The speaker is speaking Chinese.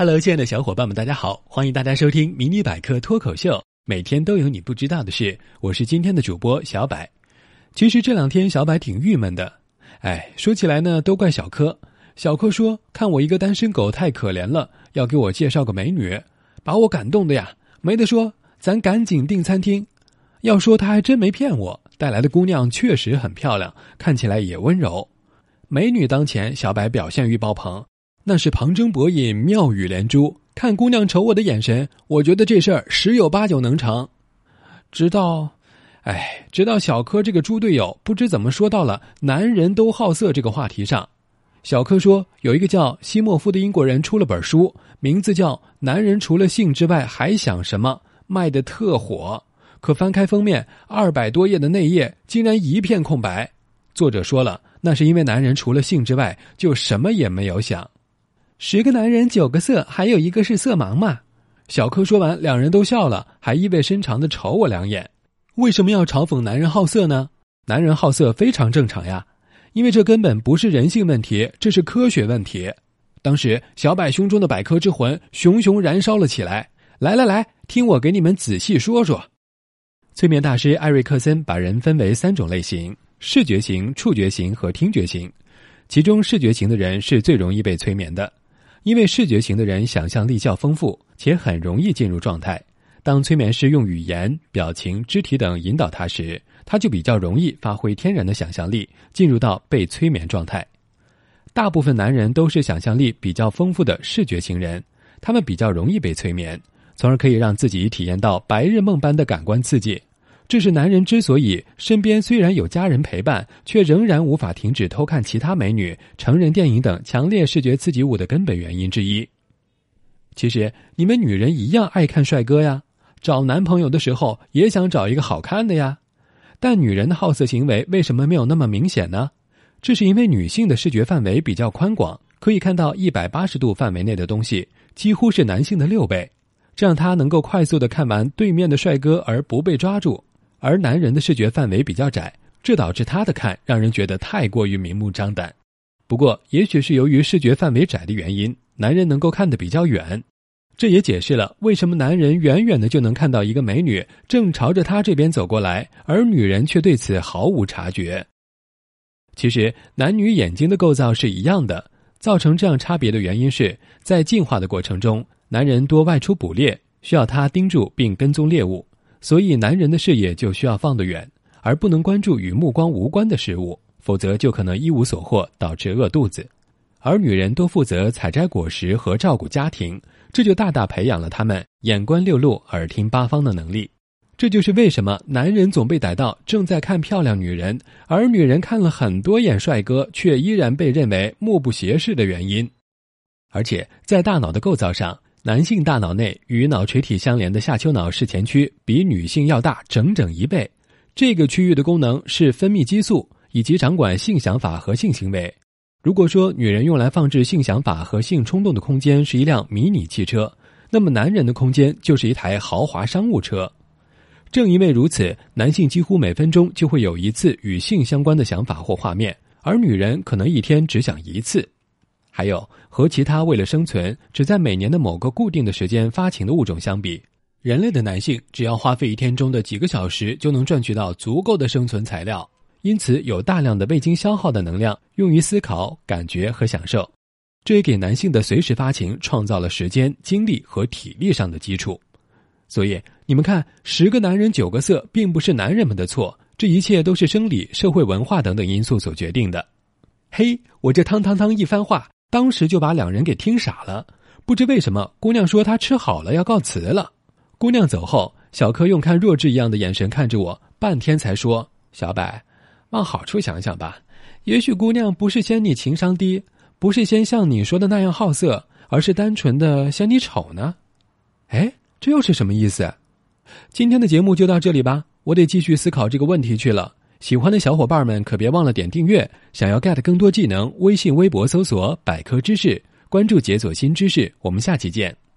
Hello，亲爱的小伙伴们，大家好！欢迎大家收听《迷你百科脱口秀》，每天都有你不知道的事。我是今天的主播小柏。其实这两天小柏挺郁闷的，哎，说起来呢，都怪小柯。小柯说：“看我一个单身狗太可怜了，要给我介绍个美女，把我感动的呀，没得说，咱赶紧订餐厅。”要说他还真没骗我，带来的姑娘确实很漂亮，看起来也温柔。美女当前，小柏表现欲爆棚。那是旁征博引，妙语连珠。看姑娘瞅我的眼神，我觉得这事儿十有八九能成。直到，哎，直到小柯这个猪队友不知怎么说到了“男人都好色”这个话题上。小柯说，有一个叫西莫夫的英国人出了本书，名字叫《男人除了性之外还想什么》，卖的特火。可翻开封面，二百多页的内页竟然一片空白。作者说了，那是因为男人除了性之外就什么也没有想。十个男人九个色，还有一个是色盲嘛？小柯说完，两人都笑了，还意味深长的瞅我两眼。为什么要嘲讽男人好色呢？男人好色非常正常呀，因为这根本不是人性问题，这是科学问题。当时小柏胸中的百科之魂熊熊燃烧了起来。来来来，听我给你们仔细说说。催眠大师艾瑞克森把人分为三种类型：视觉型、触觉型和听觉型。其中视觉型的人是最容易被催眠的。因为视觉型的人想象力较丰富，且很容易进入状态。当催眠师用语言、表情、肢体等引导他时，他就比较容易发挥天然的想象力，进入到被催眠状态。大部分男人都是想象力比较丰富的视觉型人，他们比较容易被催眠，从而可以让自己体验到白日梦般的感官刺激。这是男人之所以身边虽然有家人陪伴，却仍然无法停止偷看其他美女、成人电影等强烈视觉刺激物的根本原因之一。其实，你们女人一样爱看帅哥呀，找男朋友的时候也想找一个好看的呀。但女人的好色行为为什么没有那么明显呢？这是因为女性的视觉范围比较宽广，可以看到一百八十度范围内的东西，几乎是男性的六倍，这让她能够快速的看完对面的帅哥而不被抓住。而男人的视觉范围比较窄，这导致他的看让人觉得太过于明目张胆。不过，也许是由于视觉范围窄的原因，男人能够看得比较远，这也解释了为什么男人远远的就能看到一个美女正朝着他这边走过来，而女人却对此毫无察觉。其实，男女眼睛的构造是一样的，造成这样差别的原因是在进化的过程中，男人多外出捕猎，需要他盯住并跟踪猎物。所以，男人的视野就需要放得远，而不能关注与目光无关的事物，否则就可能一无所获，导致饿肚子。而女人都负责采摘果实和照顾家庭，这就大大培养了他们眼观六路、耳听八方的能力。这就是为什么男人总被逮到正在看漂亮女人，而女人看了很多眼帅哥，却依然被认为目不斜视的原因。而且，在大脑的构造上。男性大脑内与脑垂体相连的下丘脑视前区比女性要大整整一倍，这个区域的功能是分泌激素以及掌管性想法和性行为。如果说女人用来放置性想法和性冲动的空间是一辆迷你汽车，那么男人的空间就是一台豪华商务车。正因为如此，男性几乎每分钟就会有一次与性相关的想法或画面，而女人可能一天只想一次。还有和其他为了生存只在每年的某个固定的时间发情的物种相比，人类的男性只要花费一天中的几个小时就能赚取到足够的生存材料，因此有大量的未经消耗的能量用于思考、感觉和享受，这也给男性的随时发情创造了时间、精力和体力上的基础。所以你们看，十个男人九个色，并不是男人们的错，这一切都是生理、社会文化等等因素所决定的。嘿，我这汤汤汤一番话。当时就把两人给听傻了，不知为什么，姑娘说她吃好了要告辞了。姑娘走后，小柯用看弱智一样的眼神看着我，半天才说：“小柏，往好处想想吧，也许姑娘不是嫌你情商低，不是嫌像你说的那样好色，而是单纯的嫌你丑呢。”哎，这又是什么意思？今天的节目就到这里吧，我得继续思考这个问题去了。喜欢的小伙伴们可别忘了点订阅。想要 get 更多技能，微信、微博搜索“百科知识”，关注“解锁新知识”。我们下期见。